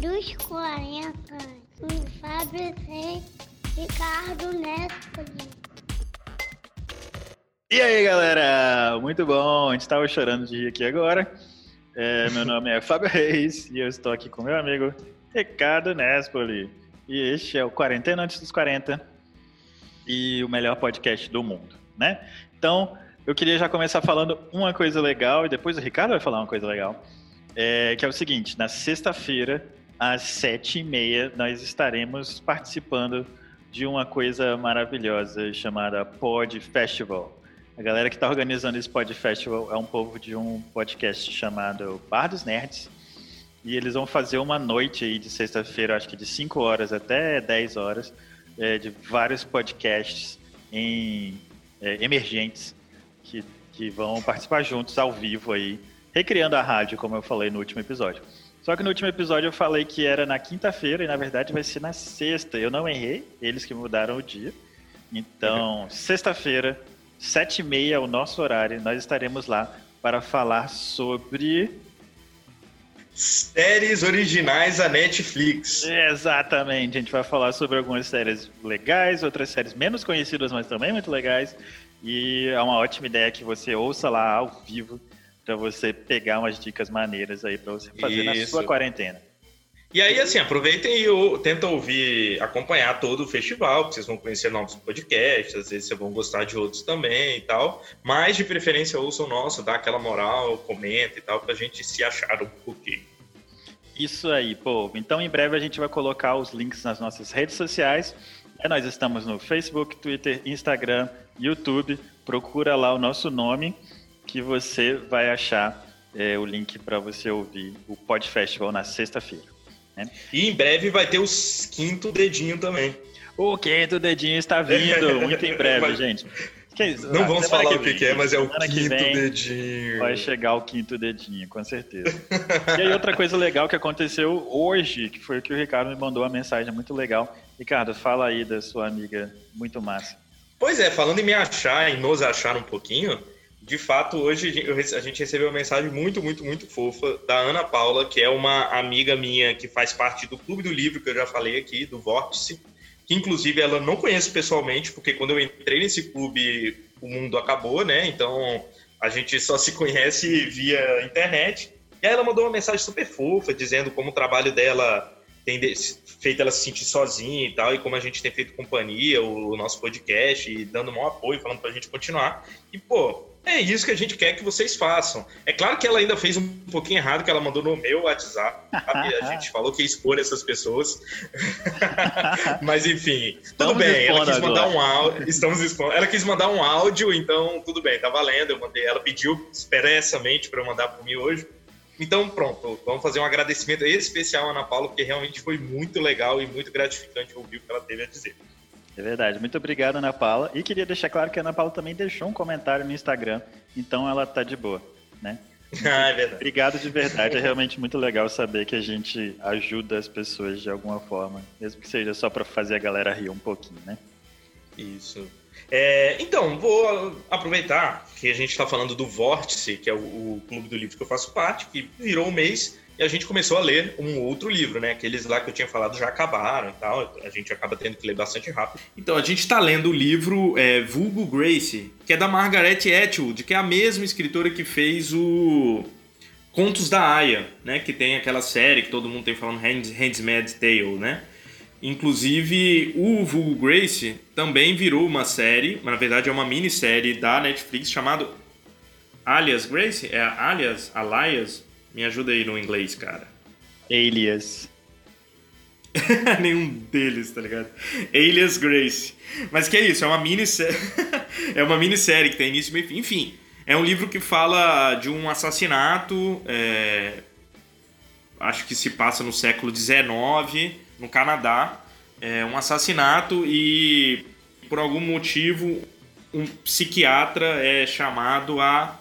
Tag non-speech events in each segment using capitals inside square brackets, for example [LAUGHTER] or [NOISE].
dos 40, com Fábio C. Ricardo Nespoli. E aí, galera? Muito bom. A gente estava chorando de rir aqui agora. É, meu nome é Fábio [LAUGHS] Reis e eu estou aqui com meu amigo Ricardo Nespoli. E este é o Quarentena Antes dos 40 e o melhor podcast do mundo, né? Então, eu queria já começar falando uma coisa legal e depois o Ricardo vai falar uma coisa legal. É, que é o seguinte, na sexta-feira, às sete e meia, nós estaremos participando de uma coisa maravilhosa chamada Pod Festival. A galera que está organizando esse Pod Festival é um povo de um podcast chamado Bar dos Nerds. E eles vão fazer uma noite aí de sexta-feira, acho que de 5 horas até 10 horas, é, de vários podcasts em, é, emergentes que, que vão participar juntos ao vivo aí recriando a rádio, como eu falei no último episódio. Só que no último episódio eu falei que era na quinta-feira e na verdade vai ser na sexta. Eu não errei, eles que mudaram o dia. Então, sexta-feira, sete e meia, é o nosso horário, nós estaremos lá para falar sobre séries originais da Netflix. Exatamente, a gente vai falar sobre algumas séries legais, outras séries menos conhecidas, mas também muito legais. E é uma ótima ideia que você ouça lá ao vivo para você pegar umas dicas maneiras aí para você fazer Isso. na sua quarentena. E aí, assim, aproveitem e tentam ouvir, acompanhar todo o festival, porque vocês vão conhecer novos podcasts, às vezes vocês vão gostar de outros também e tal. Mas, de preferência, ouçam o nosso, dá aquela moral, comenta e tal, pra gente se achar um pouquinho. Isso aí, povo. Então, em breve a gente vai colocar os links nas nossas redes sociais. É, nós estamos no Facebook, Twitter, Instagram, YouTube. Procura lá o nosso nome que você vai achar é, o link para você ouvir o Pod Festival na sexta-feira. Né? E em breve vai ter o quinto dedinho também. O quinto dedinho está vindo, muito em breve, [LAUGHS] mas... gente. Que, não ah, vamos falar o que, que, é, mas é o quinto dedinho. Vai chegar o quinto dedinho, com certeza. [LAUGHS] e aí, outra coisa legal que aconteceu hoje, que foi o que o Ricardo me mandou uma mensagem muito legal. Ricardo, fala aí da sua amiga muito massa. Pois é, falando em me achar, em nos achar um pouquinho, de fato, hoje a gente recebeu uma mensagem muito, muito, muito fofa da Ana Paula, que é uma amiga minha que faz parte do Clube do Livro, que eu já falei aqui, do Vórtice, que inclusive ela não conheço pessoalmente, porque quando eu entrei nesse clube, o mundo acabou, né? Então a gente só se conhece via internet. E aí ela mandou uma mensagem super fofa, dizendo como o trabalho dela tem feito ela se sentir sozinha e tal, e como a gente tem feito companhia, o nosso podcast, e dando um apoio, falando pra gente continuar. E, pô, é isso que a gente quer que vocês façam. É claro que ela ainda fez um pouquinho errado, que ela mandou no meu WhatsApp. A gente [LAUGHS] falou que ia expor essas pessoas. [LAUGHS] Mas enfim, tudo bem. Ela quis mandar agora. um áudio. Estamos expondo. Ela quis mandar um áudio, então tudo bem, tá valendo. Eu mandei. Ela pediu expressamente para eu mandar para mim hoje. Então, pronto, vamos fazer um agradecimento especial à Ana Paula, porque realmente foi muito legal e muito gratificante ouvir o que ela teve a dizer. É verdade. Muito obrigado, Ana Paula. E queria deixar claro que a Ana Paula também deixou um comentário no Instagram, então ela tá de boa, né? [LAUGHS] ah, é verdade. Obrigado de verdade. É realmente muito legal saber que a gente ajuda as pessoas de alguma forma, mesmo que seja só para fazer a galera rir um pouquinho, né? Isso. É, então, vou aproveitar que a gente está falando do Vórtice, que é o, o, clube do livro que eu faço parte, que virou um mês e a gente começou a ler um outro livro, né? Aqueles lá que eu tinha falado já acabaram e tal. A gente acaba tendo que ler bastante rápido. Então, a gente está lendo o livro é, Vulgo Grace, que é da Margaret Atwood, que é a mesma escritora que fez o Contos da Aya, né? Que tem aquela série que todo mundo tem falando Hands, Handsmaid's Tale, né? Inclusive, o Vulgo Grace também virou uma série, mas na verdade é uma minissérie da Netflix chamado Alias Grace? É Alias? Alias? Me ajuda aí no inglês, cara. Alias. [LAUGHS] Nenhum deles, tá ligado? Alias Grace. Mas que é isso? É uma minissérie. [LAUGHS] é uma minissérie que tem início e fim. Enfim, é um livro que fala de um assassinato. É... Acho que se passa no século XIX, no Canadá. É um assassinato e, por algum motivo, um psiquiatra é chamado a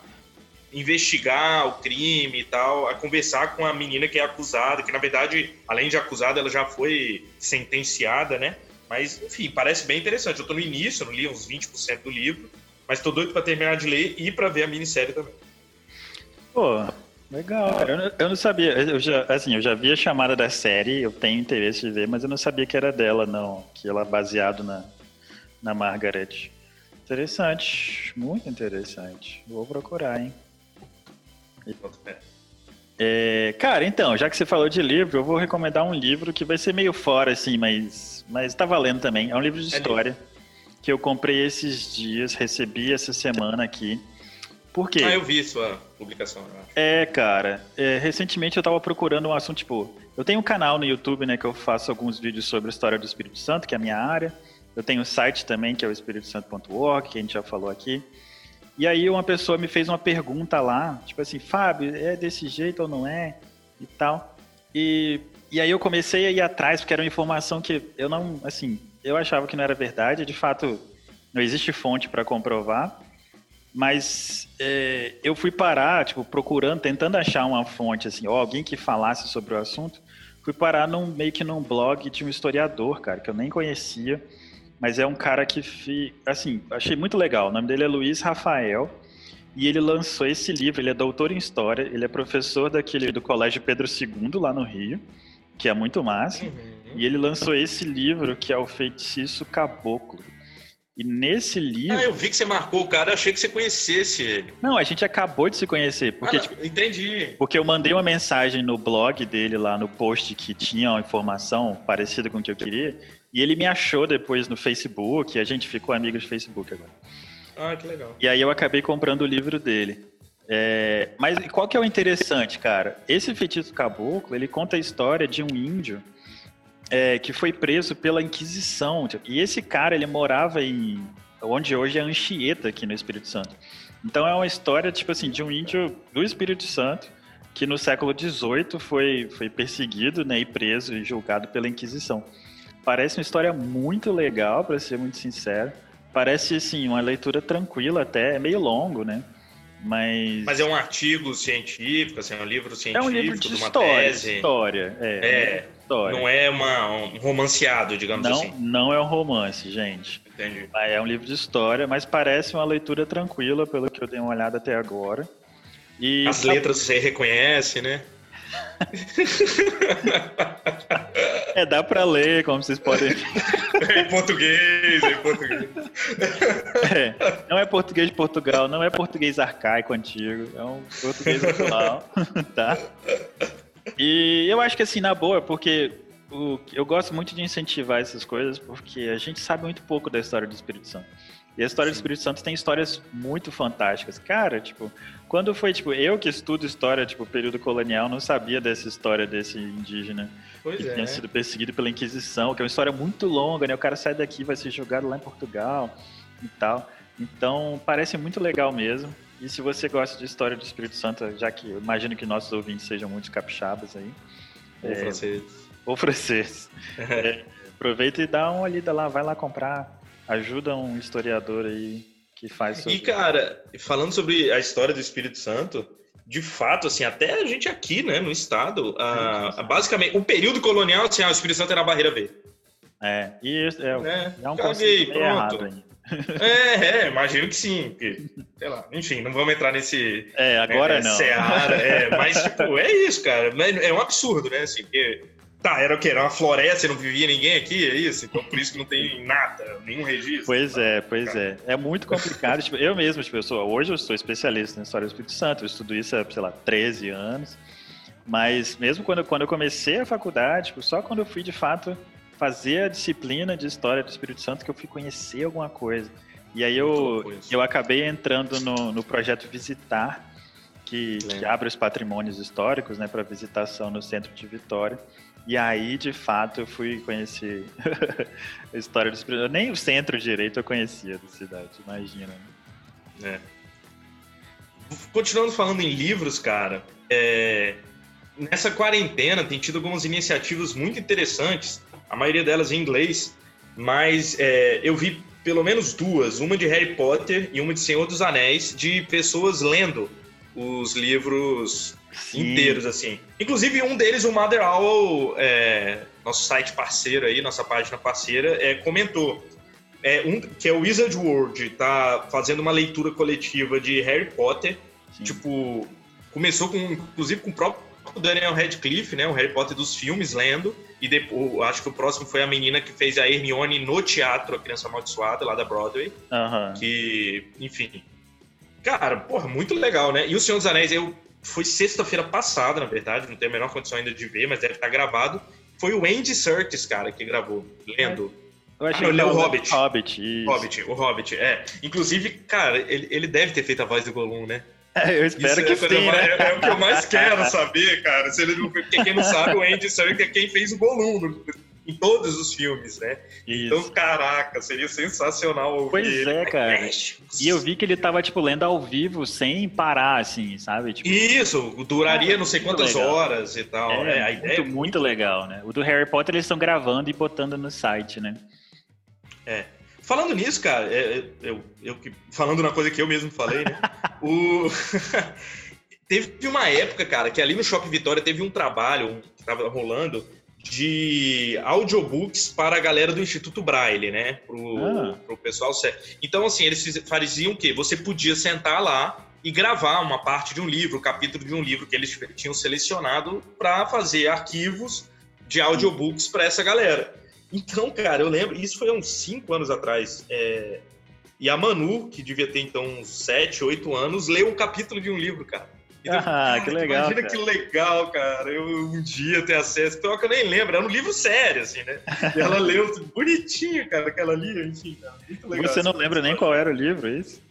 investigar o crime e tal, a conversar com a menina que é acusada, que na verdade, além de acusada, ela já foi sentenciada, né? Mas, enfim, parece bem interessante. Eu tô no início, não li uns 20% do livro, mas tô doido para terminar de ler e para ver a minissérie também. Pô, Legal. Eu não, eu não sabia. Eu já, assim, eu já vi a chamada da série, eu tenho interesse de ver, mas eu não sabia que era dela, não. Que ela é baseado na, na Margaret. Interessante, muito interessante. Vou procurar, hein? É, cara, então, já que você falou de livro, eu vou recomendar um livro que vai ser meio fora, assim, mas, mas tá valendo também. É um livro de história é que eu comprei esses dias, recebi essa semana aqui. Por quê? Ah, eu vi sua publicação. É, cara. É, recentemente eu tava procurando um assunto, tipo... Eu tenho um canal no YouTube, né, que eu faço alguns vídeos sobre a história do Espírito Santo, que é a minha área. Eu tenho um site também, que é o espiritosanto.org, que a gente já falou aqui. E aí uma pessoa me fez uma pergunta lá, tipo assim, Fábio, é desse jeito ou não é? E tal. E, e aí eu comecei a ir atrás, porque era uma informação que eu não, assim, eu achava que não era verdade. De fato, não existe fonte para comprovar. Mas é, eu fui parar, tipo, procurando, tentando achar uma fonte, assim, ou alguém que falasse sobre o assunto. Fui parar num, meio que num blog de um historiador, cara, que eu nem conhecia, mas é um cara que, fi, assim, achei muito legal. O nome dele é Luiz Rafael, e ele lançou esse livro. Ele é doutor em História, ele é professor daquele do Colégio Pedro II, lá no Rio, que é muito massa. Uhum. E ele lançou esse livro, que é o Feitiço Caboclo. E nesse livro. Ah, eu vi que você marcou o cara, achei que você conhecesse ele. Não, a gente acabou de se conhecer. Porque, ah, tipo, entendi. Porque eu mandei uma mensagem no blog dele lá no post que tinha uma informação parecida com o que eu queria. E ele me achou depois no Facebook, e a gente ficou amigo de Facebook agora. Ah, que legal. E aí eu acabei comprando o livro dele. É, mas qual que é o interessante, cara? Esse feitiço caboclo, ele conta a história de um índio é, que foi preso pela Inquisição. E esse cara, ele morava em onde hoje é Anchieta, aqui no Espírito Santo. Então é uma história, tipo assim, de um índio do Espírito Santo que no século XVIII foi, foi perseguido né, e preso e julgado pela Inquisição. Parece uma história muito legal, para ser muito sincero. Parece, assim, uma leitura tranquila até, é meio longo, né? Mas... Mas é um artigo científico, assim, é um livro científico, é um livro de, de uma história, tese. História, é. é história. Não é uma, um romanceado, digamos não, assim. Não é um romance, gente. Entendi. É um livro de história, mas parece uma leitura tranquila, pelo que eu dei uma olhada até agora. E As letras você reconhece, né? [LAUGHS] é, dá pra ler, como vocês podem É [LAUGHS] em português, é em português. É, não é português de Portugal, não é português arcaico antigo, é um português atual, [LAUGHS] tá? E eu acho que assim, na boa, porque o, eu gosto muito de incentivar essas coisas, porque a gente sabe muito pouco da história do Espírito Santo. E a história do Espírito Santo tem histórias muito fantásticas. Cara, tipo, quando foi, tipo, eu que estudo história, tipo, período colonial, não sabia dessa história desse indígena pois que é. tinha sido perseguido pela Inquisição, que é uma história muito longa, né? O cara sai daqui, vai ser jogado lá em Portugal e tal. Então, parece muito legal mesmo. E se você gosta de história do Espírito Santo, já que eu imagino que nossos ouvintes sejam muitos capixabas aí. Ou é, francês. Ou francês. [LAUGHS] é, aproveita e dá uma olhada lá, vai lá comprar. Ajuda um historiador aí que faz sobre... E, cara, falando sobre a história do Espírito Santo, de fato, assim, até a gente aqui, né, no estado, a, a, basicamente, o período colonial, assim, ah, o Espírito Santo era a barreira V. É, e é, é, é um conceito errado aí. É, é, imagino que sim. Porque, sei lá, enfim, não vamos entrar nesse. É, agora né, não. Seara, é, mas, tipo, é isso, cara. É um absurdo, né? Assim, porque, tá, era o quê? Era uma floresta, não vivia ninguém aqui, é isso? Então por isso que não tem nada, nenhum registro. Pois tá? é, pois é. É muito complicado. tipo, eu mesmo, tipo, eu sou, hoje eu sou especialista na história do Espírito Santo, eu estudo isso há, sei lá, 13 anos. Mas mesmo quando, quando eu comecei a faculdade, tipo, só quando eu fui de fato fazer a disciplina de História do Espírito Santo que eu fui conhecer alguma coisa. E aí eu, eu acabei entrando no, no projeto Visitar, que, que abre os patrimônios históricos né, para visitação no centro de Vitória. E aí, de fato, eu fui conhecer [LAUGHS] a história do Espírito Santo. Nem o centro direito eu conhecia da cidade, imagina. Né? É. Continuando falando em livros, cara, é... nessa quarentena tem tido algumas iniciativas muito interessantes a maioria delas em inglês, mas é, eu vi pelo menos duas, uma de Harry Potter e uma de Senhor dos Anéis, de pessoas lendo os livros Sim. inteiros, assim. Inclusive, um deles, o Mother Owl, é, nosso site parceiro aí, nossa página parceira, é, comentou. É, um, que é o Wizard World, tá fazendo uma leitura coletiva de Harry Potter. Sim. Tipo, Começou com, inclusive, com o próprio Daniel Radcliffe, né? O Harry Potter dos filmes, lendo. E depois, acho que o próximo foi a menina que fez a Hermione no teatro, a Criança Amaldiçoada, lá da Broadway. Aham. Que, enfim. Cara, porra, muito legal, né? E o Senhor dos Anéis, eu foi sexta-feira passada, na verdade, não tenho a menor condição ainda de ver, mas deve estar gravado. Foi o Andy Serkis, cara, que gravou, lendo. Eu achei Ah, que não, era o Hobbit. Hobbit, isso. Hobbit, o Hobbit, é. Inclusive, cara, ele, ele deve ter feito a voz do Gollum, né? É, eu espero Isso que é, a coisa sim, mais- né? é, é o que eu mais [LAUGHS] quero saber, cara. Se ele porque quem não sabe, o Andy Serkis é quem fez o Gollum no- em todos os filmes, né? Então, Isso. caraca, seria sensacional ouvir Pois ele. é, cara. E eu vi que ele tava, tipo, lendo ao vivo, sem parar, assim, sabe? Tipo, Isso, duraria não sei quantas legal. horas e tal. é, É, a muito, ideia é muito legal, né? O do Harry Potter eles estão gravando e botando no site, né? Falando nisso, cara, é, é, eu, eu que- falando na coisa que eu mesmo falei, né? [LAUGHS] o... [LAUGHS] teve uma época, cara, que ali no Shopping Vitória teve um trabalho um, que tava rolando de audiobooks para a galera do Instituto Braille, né? Pro, Ah. pro pessoal cego. Então, assim, eles faziam o quê? Você podia sentar lá e gravar uma parte de um livro, um capítulo de um livro que eles tinham selecionado para fazer arquivos de audiobooks para essa galera. Então, cara, eu lembro, isso foi há uns 5 anos atrás. é, E a Manu, que devia ter então uns 7, 8 anos, leu um capítulo de um livro, cara. Então, [LAUGHS] Ah, cara, que legal, Imagina cara. que legal, cara. Eu um dia ter acesso. Pior que eu nem lembro, era um livro sério, assim, né? E ela leu bonitinho, cara, que ela lia, enfim, cara. Muito legal. Você não lembra nem qual era o livro, é isso?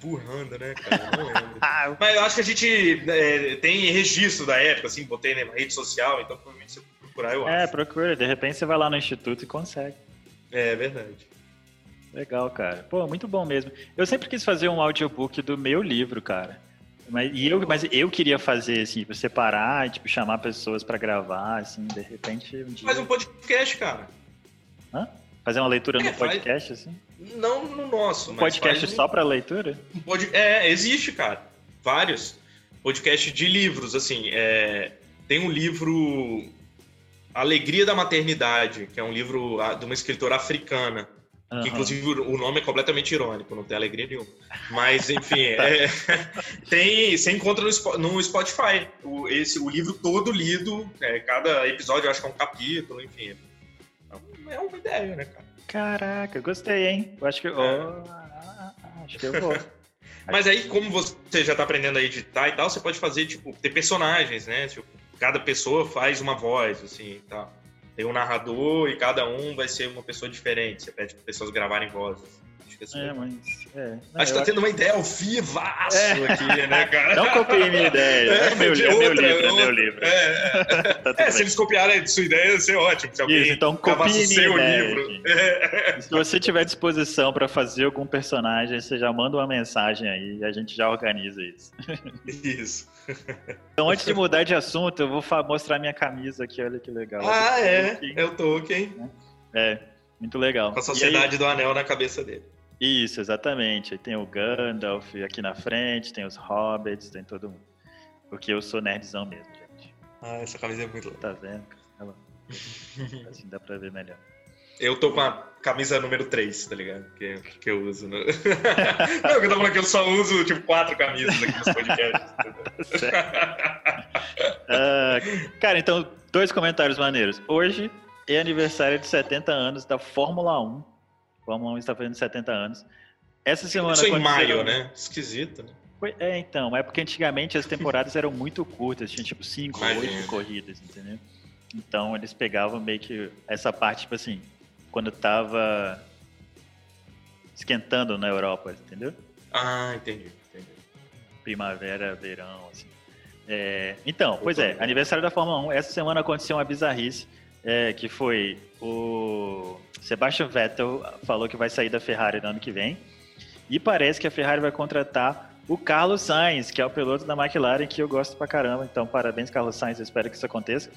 Burrando, né, cara? Não lembro. [LAUGHS] Ah, Mas eu acho que a gente é, tem registro da época, assim, botei na rede social, então provavelmente se eu procurar, eu é, acho. procura. De repente você vai lá no instituto e consegue. É verdade. Legal, cara. Pô, muito bom mesmo. Eu sempre quis fazer um audiobook do meu livro, cara. Mas, e eu, mas eu queria fazer, assim, tipo, separar, tipo, chamar pessoas pra gravar, assim, de repente um dia... Faz um podcast, cara. Hã? Fazer uma leitura É, no faz- podcast, assim? Não no nosso, Um podcast faz só pra leitura? um pod- É, existe, cara. Vários. Podcast de livros, assim. é, Tem um livro Alegria da Maternidade, que é um livro ah, de uma escritora africana. Que, Aham. inclusive o nome é completamente irônico, não tem alegria nenhuma. Mas, enfim, é, [LAUGHS] tem, você encontra no, no Spotify o, esse, o livro todo lido, é, cada episódio eu acho que é um capítulo, enfim. É uma ideia, né, cara? Caraca, gostei, hein? Eu acho que... É. oh, acho que eu vou. [LAUGHS] Mas aí, como você já tá aprendendo a editar e tal, você pode fazer, tipo, ter personagens, né? Tipo, cada pessoa faz uma voz, assim, e tal. Tem um narrador e cada um vai ser uma pessoa diferente. Você pede para pessoas gravarem vozes. Acho que, assim, É, mas... É. Não, Acho que tá tendo uma ideia ao vivaço É. aqui, né, [LAUGHS] cara? Não copie minha ideia. É, meu, de é meu livro, é meu livro. É, [LAUGHS] Tá é, bem. se eles copiarem a sua ideia, ia ser ótimo. Se alguém Isso, então gravasse copie o minha seu ideia, livro. Se você tiver disposição pra fazer algum personagem, você já manda uma mensagem aí e a gente já organiza isso. Isso. Então, antes de mudar de assunto, eu vou mostrar minha camisa aqui, olha que legal. Ah, é. É o Tolkien. É, muito legal. Com a Sociedade do Anel na cabeça dele. aí- isso, exatamente. Aí tem o Gandalf aqui na frente, tem os Hobbits, tem todo mundo. Porque eu sou nerdzão mesmo, gente. Ah, essa camisa é muito legal. Tá vendo? [LAUGHS] Assim dá pra ver melhor. Eu tô com a camisa número 3, tá ligado? Que, que eu uso. No... [LAUGHS] Não, eu tô falando que eu só uso, tipo, quatro camisas aqui nos podcasts. Ah, cara, então, dois comentários maneiros. Hoje é aniversário de 70 anos da Fórmula 1. Fórmula 1 está fazendo 70 anos. Essa semana Isso em maio, né? Esquisito, né? Foi- É, então, é porque antigamente as temporadas eram muito curtas, tinha tipo 5, Imagino. 8 corridas, entendeu? Então eles pegavam meio que essa parte, tipo assim, quando tava esquentando na Europa, entendeu? Ah, entendi. entendi. primavera, verão, assim. É, então, pois é, aniversário da Fórmula 1. Essa semana aconteceu uma bizarrice, é, que foi o Sebastian Vettel falou que vai sair da Ferrari no ano que vem. E parece que a Ferrari vai contratar o Carlos Sainz, que é o piloto da McLaren, que eu gosto pra caramba. Então, parabéns, Carlos Sainz, eu espero que isso aconteça.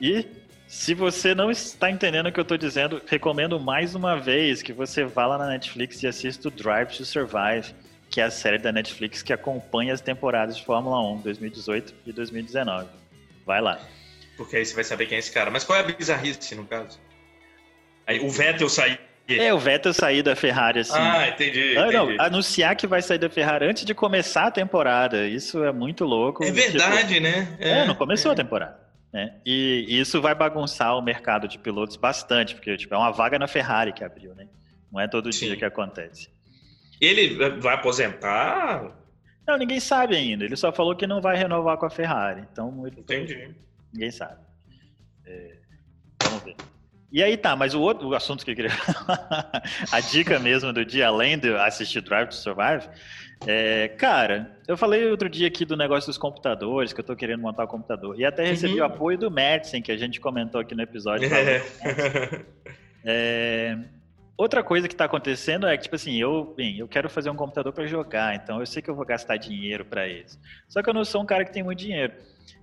E se você não está entendendo o que eu estou dizendo, recomendo mais uma vez que você vá lá na Netflix e assista o Drive to Survive, que é a série da Netflix que acompanha as temporadas de Fórmula 1 2018 e 2019. Vai lá. Porque aí você vai saber quem é esse cara. Mas qual é a bizarrice, no caso? Aí, o Vettel sair É, o Vettel sair da Ferrari assim. Ah, entendi. Ah, não, entendi. anunciar que vai sair da Ferrari antes de começar a temporada. Isso é muito louco. É Tipo, verdade, né? É, não começou a temporada. Né? E isso vai bagunçar o mercado de pilotos bastante, porque tipo, é uma vaga na Ferrari que abriu, né? Não é todo Sim. dia que acontece. Ele vai aposentar? Não, ninguém sabe ainda. Ele só falou que não vai renovar com a Ferrari. Então, ele Entendi. ninguém sabe. É, vamos ver. E aí tá, mas o outro o assunto que eu queria falar, [LAUGHS] a dica mesmo do dia, além de assistir Drive to Survive, é, cara, eu falei outro dia aqui do negócio dos computadores, que eu tô querendo montar o computador, e até recebi Uhum. o apoio do Madsen, que a gente comentou aqui no episódio. É. [LAUGHS] É, Outra coisa que está acontecendo é que, tipo assim, eu, bem, eu quero fazer um computador para jogar, então eu sei que eu vou gastar dinheiro para isso. Só que eu não sou um cara que tem muito dinheiro.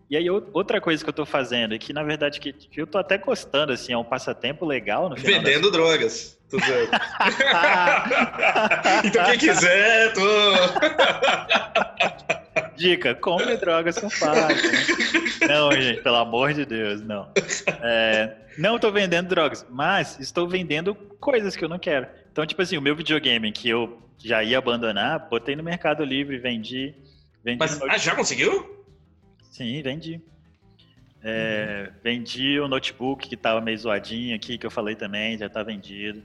E aí, ou- outra coisa que eu tô fazendo, e que na verdade que, eu tô até gostando, assim, é um passatempo legal no final. das- Vendendo drogas. Tudo certo. [LAUGHS] então quem quiser, tô. Dica, compre drogas com fácil. Não, gente, pelo amor de Deus, não. É, não estou vendendo drogas, mas estou vendendo coisas que eu não quero. Então, tipo assim, o meu videogame que eu já ia abandonar, botei no Mercado Livre, vendi. vendi Mas no ah, já conseguiu? Sim, vendi. É, Vendi o notebook que tava meio zoadinho aqui, que eu falei também, já tá vendido.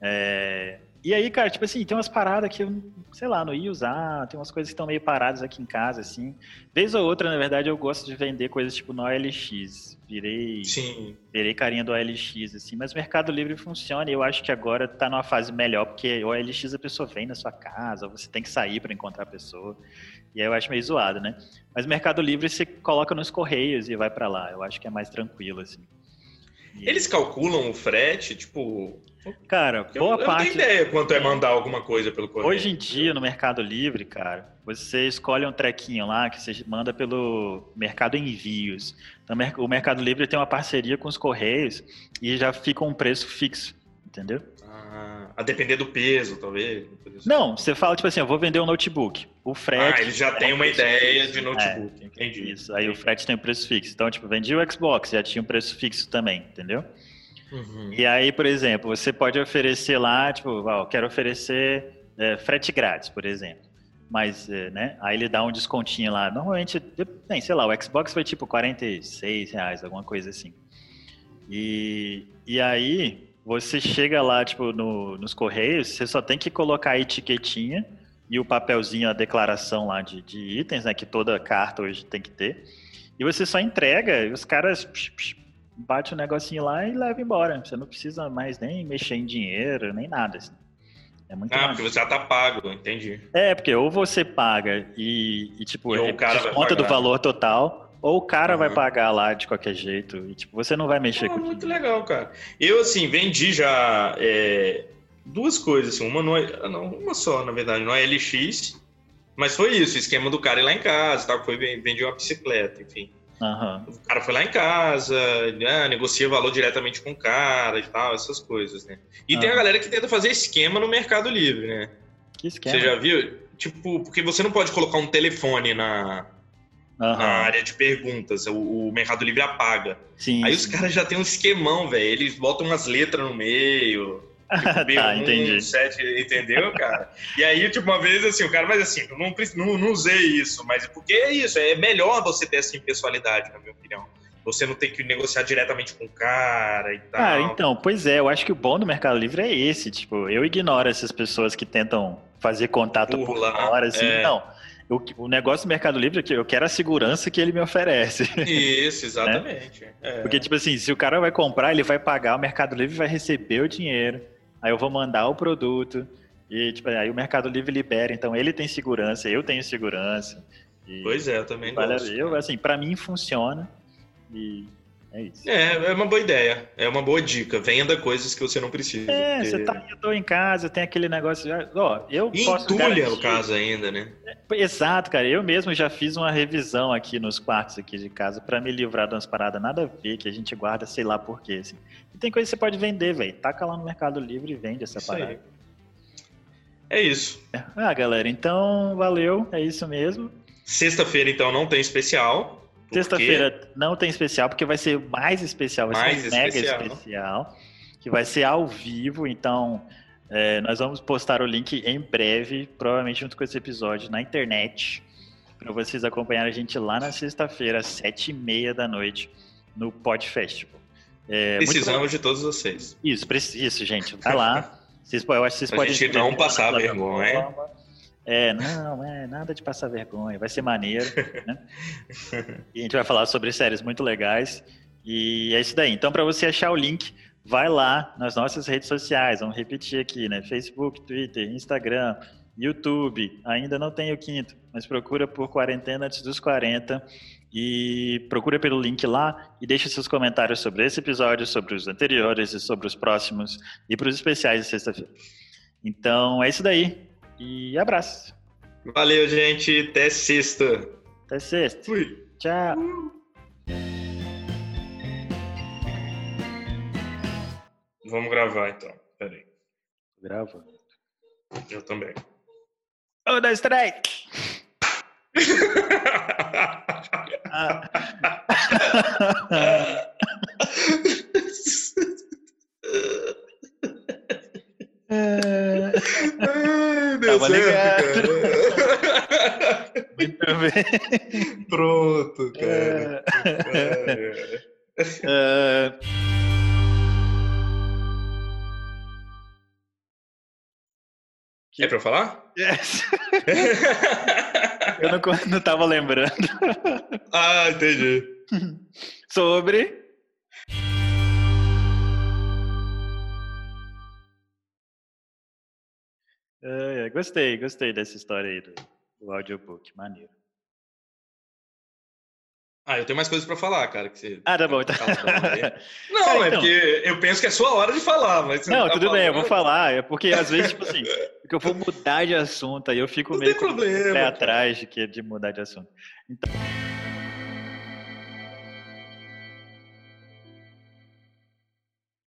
É, E aí, cara, tipo assim, tem umas paradas que eu, sei lá, não ia usar, tem umas coisas que estão meio paradas aqui em casa, assim. Vez ou outra, na verdade, eu gosto de vender coisas tipo no OLX. Virei, Sim. virei carinha do OLX, assim, mas o Mercado Livre funciona e eu acho que agora tá numa fase melhor, porque o OLX a pessoa vem na sua casa, você tem que sair para encontrar a pessoa. E aí eu acho meio zoado, né? Mas Mercado Livre você coloca nos correios e vai para lá. Eu acho que é mais tranquilo, assim. E- Eles calculam o frete, tipo. Cara, Eu, boa eu não parte. tenho ideia quanto é mandar alguma coisa pelo correio. Hoje em dia, no Mercado Livre, cara, você escolhe um trequinho lá que você manda pelo Mercado Envios. Então, o Mercado Livre tem uma parceria com os Correios e já fica um preço fixo, entendeu? Ah, a depender do peso, talvez. assim. Não, você fala, tipo assim, eu vou vender um notebook. O frete... Ah, eles já é um uma ideia fixo. de notebook, entendi. Isso, aí o frete tem um preço fixo. Então, tipo, vendi o Xbox, já tinha um preço fixo também, entendeu? Uhum. E aí, por exemplo, você pode oferecer lá, tipo, ó, eu quero oferecer é, frete grátis, por exemplo. Mas, é, né, aí ele dá um descontinho lá. Normalmente, tem, sei lá, o Xbox foi tipo 46 reais, alguma coisa assim. E, e aí, você chega lá, tipo, no- nos Correios, você só tem que colocar a etiquetinha e o papelzinho, a declaração lá de, de itens, né, que toda carta hoje tem que ter. E você só entrega e os caras psh, psh, bate o negocinho lá e leva embora. Você não precisa mais nem mexer em dinheiro, nem nada. assim. É muito Ah, porque você já tá pago, entendi. É, porque ou você paga e, e, tipo, E é, desconta do valor total, ou o cara vai Uhum. pagar lá de qualquer jeito. E, tipo, você não vai mexer Pô, com muito legal, cara. Eu, assim, vendi já é, duas coisas, assim, uma, no, ah, não, uma só, na verdade, no LX, mas foi isso, o esquema do cara ir lá em casa, tal, foi ven- vendi uma bicicleta, enfim. Aham. O cara foi lá em casa, né, negocia valor diretamente com o cara e tal, essas coisas, né? E tem Ah. a galera que tenta fazer esquema no Mercado Livre, né? Que esquema. Você já viu? Tipo, porque você não pode colocar um telefone na, Aham. na área de perguntas, o, o Mercado Livre apaga. Sim. Aí os sim. cares já tem um esquemão, velho. Eles botam umas letras no meio. [LAUGHS] tá, B1, entendi. 7, entendeu, cara? E aí, tipo, uma vez assim, o cara, mas assim, eu não, não, não usei isso, mas porque é isso, é melhor você ter essa impessoalidade, na minha opinião. Você não tem que negociar diretamente com o cara e tal. Ah, então, pois é, eu acho que o bom do Mercado Livre é esse, tipo, eu ignoro essas pessoas que tentam fazer contato por Burlar, fora, assim, é. não. Eu- o negócio do Mercado Livre é que eu quero a segurança que ele me oferece. Isso, [LAUGHS] exatamente. É. Porque, tipo assim, se o cara vai comprar, ele vai pagar, o Mercado Livre vai receber o dinheiro, aí eu vou mandar o produto, e tipo, aí o Mercado Livre libera, então ele tem segurança, eu tenho segurança. E, Pois é, eu também vale gosto. eu, assim, pra mim funciona, e é isso. É, é uma boa ideia. É uma boa dica. Venda coisas que você não precisa. É, porque- você tá, eu tô em casa, tem aquele negócio já. Ó, eu E posso entulha garantir- o caso ainda, né? Exato, cara. Eu mesmo já fiz uma revisão aqui nos quartos aqui de casa pra me livrar de umas paradas nada a ver, que a gente guarda, sei lá por quê. Assim. E tem coisa que você pode vender, velho. Taca lá no Mercado Livre e vende essa Isso aí. parada. É isso. Ah, galera, então valeu. É isso mesmo. Sexta-feira, então, não tem especial. Sexta-feira não tem especial, porque vai ser mais especial, vai Mais ser um mega especial. especial. que vai ser ao vivo, então é, nós vamos postar o link em breve, provavelmente junto com esse episódio, na internet, para vocês acompanharem a gente lá na sexta-feira, às sete e meia da noite, no Pod Festival. É, Precisamos de todos vocês. Isso, isso, gente. Vai lá. [LAUGHS] Vocês, eu acho que vocês pra podem. gente não passar vergonha. É, não, é nada de passar vergonha. Vai ser maneiro. [LAUGHS] né? E a gente vai falar sobre séries muito legais. E é isso daí. Então, para você achar o link, vai lá nas nossas redes sociais. Vamos repetir aqui, né? Facebook, Twitter, Instagram, YouTube. Ainda não tem o quinto, mas procura por Quarentena Antes dos 40 e procura pelo link lá e deixa seus comentários sobre esse episódio, sobre os anteriores e sobre os próximos e para os especiais de sexta-feira. Então é isso daí e abraço. Valeu, gente. Até sexta. Até sexta. Fui. Tchau. Vamos gravar então. Peraí. Grava. Eu também. Um, dois, três. [LAUGHS] [LAUGHS] [LAUGHS] Deu Tava certo, Muito bem. Pronto, cara. É. É. É pra eu falar? Yes. eu não, não tava lembrando. Ah, entendi. Sobre. É, gostei, gostei dessa história aí do, do audiobook, maneiro. Ah, eu tenho mais coisas para falar, cara. Que você ah, tá bom. Tá. [LAUGHS] Não, cara, é então... porque eu penso que é sua hora de falar, mas não, não tá tudo falando. bem, eu vou falar. É porque às vezes, tipo assim, [LAUGHS] porque eu vou mudar de assunto, aí eu fico não meio atrás de, de mudar de assunto. Então.